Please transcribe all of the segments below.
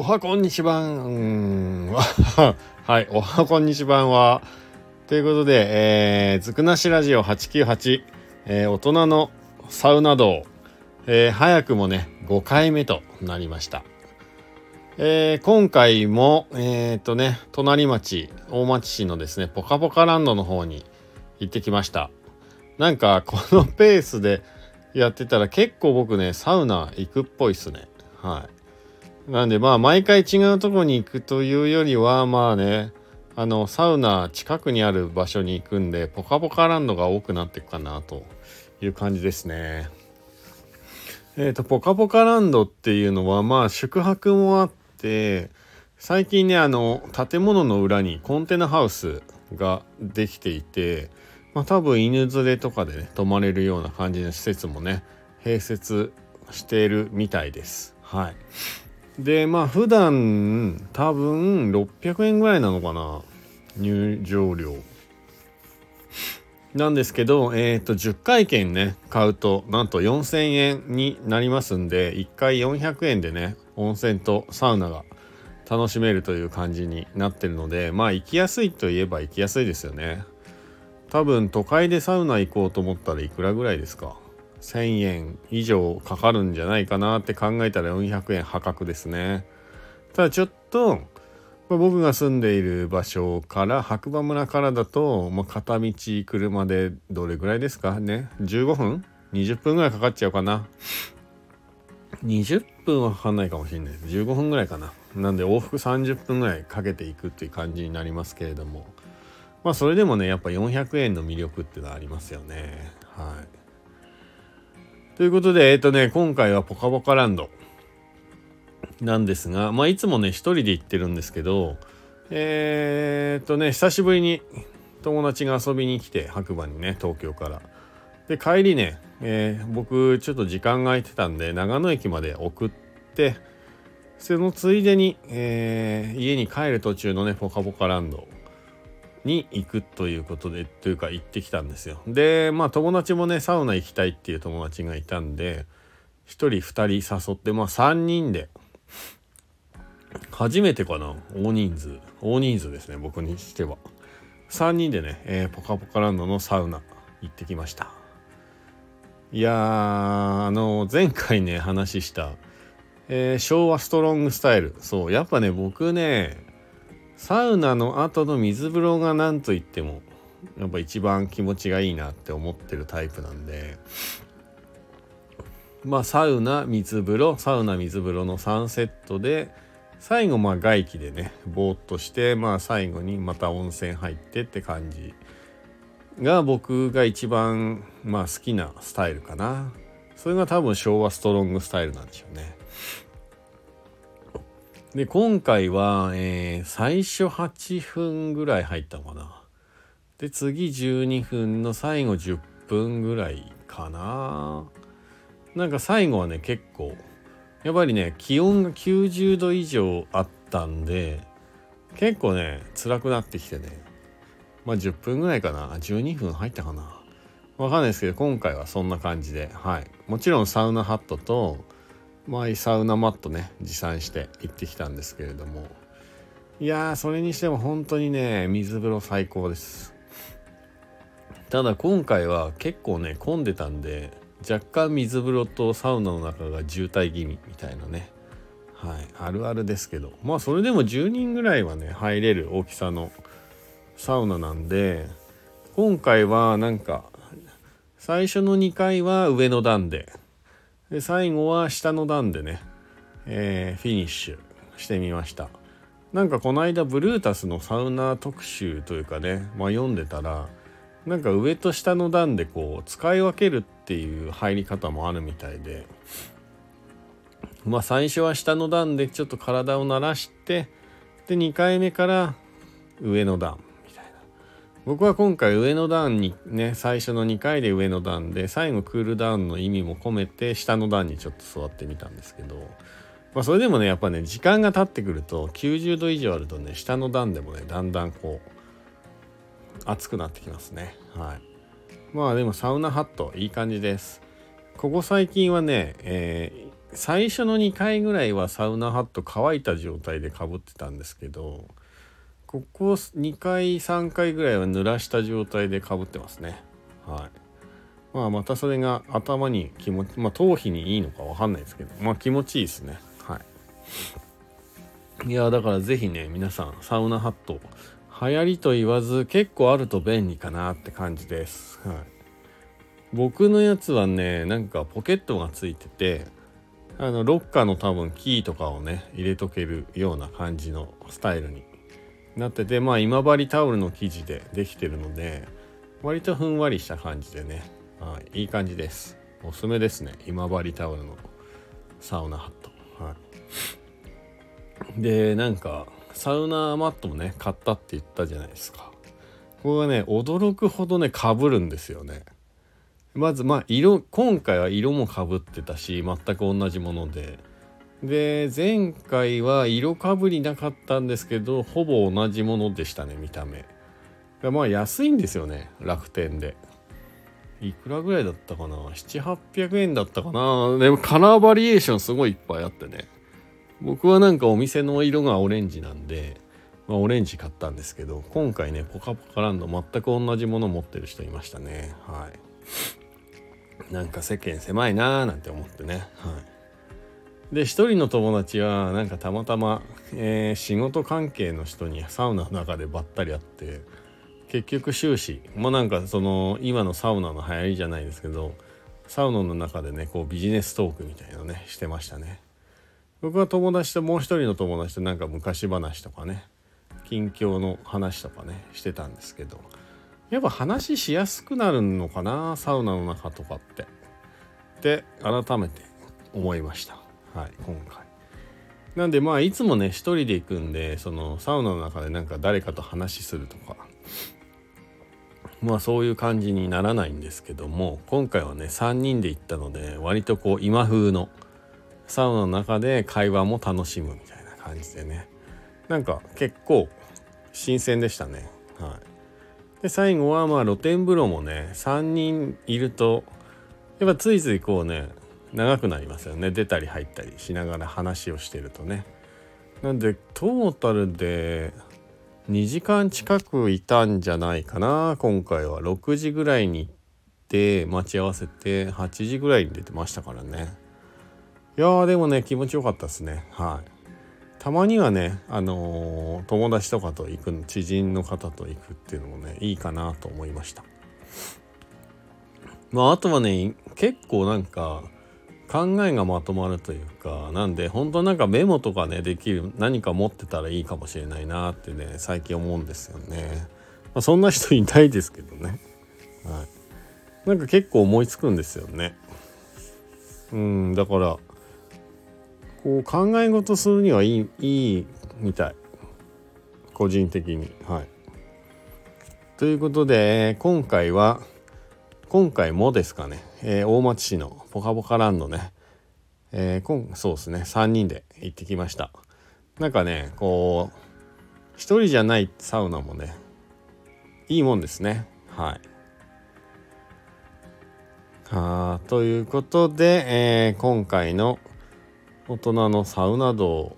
おはこんにちばん。はい、おはこんにちばんは、ということで、えー、ずくなしラジオ898、えー、大人のサウナ道、えー、早くもね、5回目となりました。えー、今回も、えっ、とね、隣町、大町市のですね、ポカポカランドの方に行ってきました。なんか、このペースでやってたら結構僕ね、サウナ行くっぽいっすね。はい。なんでまあ毎回違うとこに行くというよりはまあねあのサウナ近くにある場所に行くんでポカポカランドが多くなっていくかなという感じですね。えっ、ー、とポカポカランドっていうのはまあ宿泊もあって最近ねあの建物の裏にコンテナハウスができていてまあ多分犬連れとかでね泊まれるような感じの施設もね併設しているみたいです。はい。でまあ普段多分600円ぐらいなのかな？入場料。なんですけどえっ、ー、と10回券ね買うとなんと4000円になりますんで1回400円でね温泉とサウナが楽しめるという感じになってるのでまあ行きやすいといえば行きやすいですよね。多分都会でサウナ行こうと思ったらいくらぐらいですか？1000円以上かかるんじゃないかなって考えたら400円破格ですね。ただちょっと、まあ、僕が住んでいる場所から白馬村からだと、まあ、片道車でどれぐらいですかね？15分 ?20 分ぐらいかかっちゃうかな。20分はかかんないかもしれないです。15分ぐらいかな。なんで往復30分ぐらいかけていくっていう感じになりますけれども。まあそれでもね、やっぱ400円の魅力っていうのはありますよね。はい。ということで、えっ、ー、とね、今回はポカポカランドなんですが、まあ、いつもね、一人で行ってるんですけど、えー、っとね、久しぶりに友達が遊びに来て、白馬にね、東京から。で、帰りね、えー、僕、ちょっと時間が空いてたんで、長野駅まで送って、そのついでに、えー、家に帰る途中のね、ポカポカランドに行くということでというか行ってきたんですよ。でまあ友達もねサウナ行きたいっていう友達がいたんで1人2人誘ってまあ3人で。初めてかな大人数。大人数ですね僕にしては。3人でね、えー、ポカポカランドのサウナ行ってきました。いやーあの前回ね話した、えー、昭和ストロングスタイル。そうやっぱね僕ねサウナの後の水風呂が何と言ってもやっぱ一番気持ちがいいなって思ってるタイプなんで。まあサウナ水風呂サウナ水風呂の3セットで最後まあ外気でねぼーっとしてまあ最後にまた温泉入ってって感じが僕が一番まあ好きなスタイルかな。それが多分昭和ストロングスタイルなんでしょうね。で、今回は、えー、最初8分ぐらい入ったのかな。で、次12分の最後10分ぐらいかな。なんか最後はね、結構、やっぱりね、気温が90度以上あったんで、結構ね、辛くなってきてね。まあ10分ぐらいかな。12分入ったかな。わかんないですけど、今回はそんな感じで、はい。もちろんサウナハットと、マイサウナマットね持参して行ってきたんですけれども。いやーそれにしても本当にね水風呂最高です。ただ今回は結構ね混んでたんで若干水風呂とサウナの中が渋滞気味みたいなね。はいあるあるですけど。まあそれでも10人ぐらいはね入れる大きさのサウナなんで今回はなんか最初の2回は上の段でで最後は下の段でね、えー、フィニッシュしてみました。なんかこの間ブルータスのサウナ特集というかね、まあ、読んでたらなんか上と下の段でこう使い分けるっていう入り方もあるみたいでまあ最初は下の段でちょっと体を慣らしてで2回目から上の段。僕は今回上の段にね最初の2回で上の段で最後クールダウンの意味も込めて下の段にちょっと座ってみたんですけど、まあ、それでもねやっぱね時間が経ってくると90度以上あるとね下の段でもねだんだんこう熱くなってきますね。はい。まあでもサウナハットいい感じです。ここ最近はね、え最初の2回ぐらいはサウナハット乾いた状態でかぶってたんですけどここ2回3回ぐらいは濡らした状態でかぶってますね。はい。まあまたそれが頭に気持ちまあ頭皮にいいのかわかんないですけどまあ気持ちいいですね。はい。いやだから是非ね皆さんサウナハット流行りと言わず結構あると便利かなって感じです。はい。僕のやつはねなんかポケットがついててあのロッカーの多分キーとかをね入れとけるような感じのスタイルになっててまあ今治タオルの生地でできてるので割とふんわりした感じでね、はい、いい感じです。おすすめですね。今治タオルのサウナハット。はい。でなんかサウナマットもね買ったって言ったじゃないですか。これがね驚くほどねかぶるんですよね。まずまあ色今回は色もかぶってたし全く同じもので。で前回は色かぶりなかったんですけどほぼ同じものでしたね見た目。まあ安いんですよね楽天で。いくらぐらいだったかな？700800円だったかな？でもカラーバリエーションすごいいっぱいあってね。僕はなんかお店の色がオレンジなんで、まあ、オレンジ買ったんですけど今回ねポカポカランド全く同じもの持ってる人いましたね。はい。なんか世間狭いなーなんて思ってね。はい、で一人の友達はなんかたまたま、えー、仕事関係の人にサウナの中でばったり会って結局終始もうなんかその今のサウナの流行りじゃないですけどサウナの中でねこうビジネストークみたいなのねしてましたね。僕は友達ともう一人の友達となんか昔話とかね近況の話とかねしてたんですけどやっぱ話しやすくなるのかなサウナの中とかってって改めて思いましたはい。今回。なんでまあいつもね一人で行くんでそのサウナの中でなんか誰かと話するとか。まあそういう感じにならないんですけども今回はね3人で行ったので割とこう今風のサウナの中で会話も楽しむみたいな感じでね。なんか結構新鮮でしたね。はい。で最後はまあ露天風呂もね3人いるとやっぱついついこうね長くなりますよね。出たり入ったりしながら話をしてるとね。なんでトータルで2時間近くいたんじゃないかな。今回は6時ぐらいに行って待ち合わせて8時ぐらいに出てましたからね。いやーでもね気持ちよかったですね。はい。たまにはね、あのー、友達とかと行くの知人の方と行くっていうのもねいいかなと思いました。まああとはね結構なんか考えがまとまるというかなんで本当なんかメモとかねできる何か持ってたらいいかもしれないなってね最近思うんですよね、まあ、そんな人いないですけどね。はい。なんか結構思いつくんですよね。うんだからこう考え事するにはいいいいみたい。個人的に。はい。ということで今回は今回もですかね、えー、大町市のポカポカランドね、えー、今そうですね。3人で行ってきました。なんかねこう一人じゃないサウナもねいいもんですね。はい。あということで、えー、今回の大人のサウナ道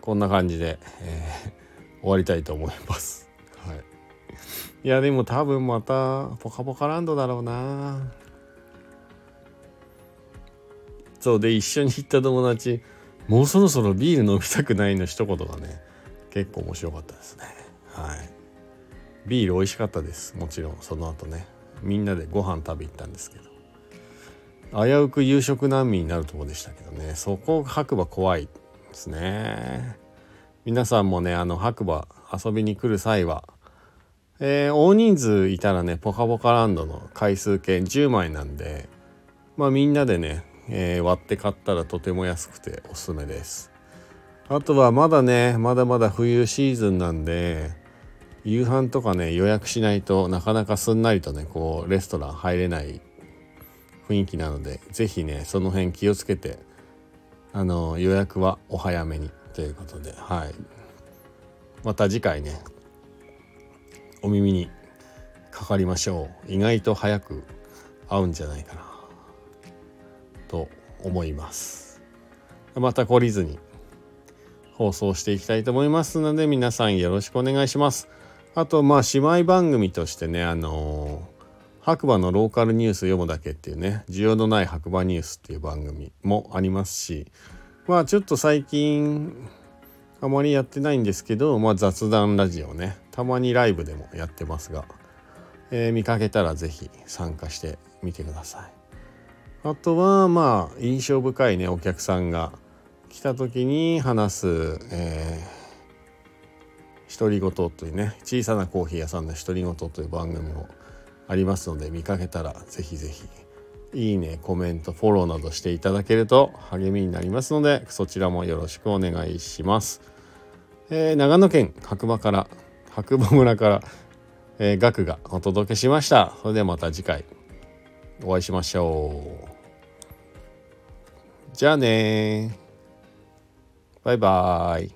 こんな感じで、えー、終わりたいと思います。はい、いやでも多分またポカポカランドだろうな。そうで一緒に行った友達もうそろそろビール飲みたくないの一言がね結構面白かったですね。はい。ビール美味しかったです。もちろんその後ね。みんなでご飯食べ行ったんですけど。危うく夕食難民になるとこでしたけどね。そこ白馬怖いですね。皆さんもねあの白馬遊びに来る際はえー、大人数いたらねポカポカランドの回数券10枚なんでまあみんなでね、えー、割って買ったらとても安くておすすめです。あとはまだねまだまだ冬シーズンなんで夕飯とかね予約しないとなかなかすんなりとねこうレストラン入れない雰囲気なので是非ねその辺気をつけてあの予約はお早めにということではい。また次回ねお耳にかかりましょう。意外と早く合うんじゃないかな。と思います。また懲りずに放送していきたいと思いますので皆さんよろしくお願いします。あとまあ姉妹番組としてねあの白馬のローカルニュース読むだけっていうね需要のない白馬ニュースっていう番組もありますしまあちょっと最近あまりやってないんですけど、まあ、雑談ラジオねたまにライブでもやってますが、えー、見かけたら是非参加してみてください。あとはまあ印象深いねお客さんが来た時に話す、えー、独り言というね小さなコーヒー屋さんの独り言という番組もありますので見かけたら是非是非いいねコメントフォローなどしていただけると励みになりますのでそちらもよろしくお願いします、えー、長野県白馬から白馬村から、えー、ガクがお届けしました。それではまた次回お会いしましょう。じゃあねバイバーイ。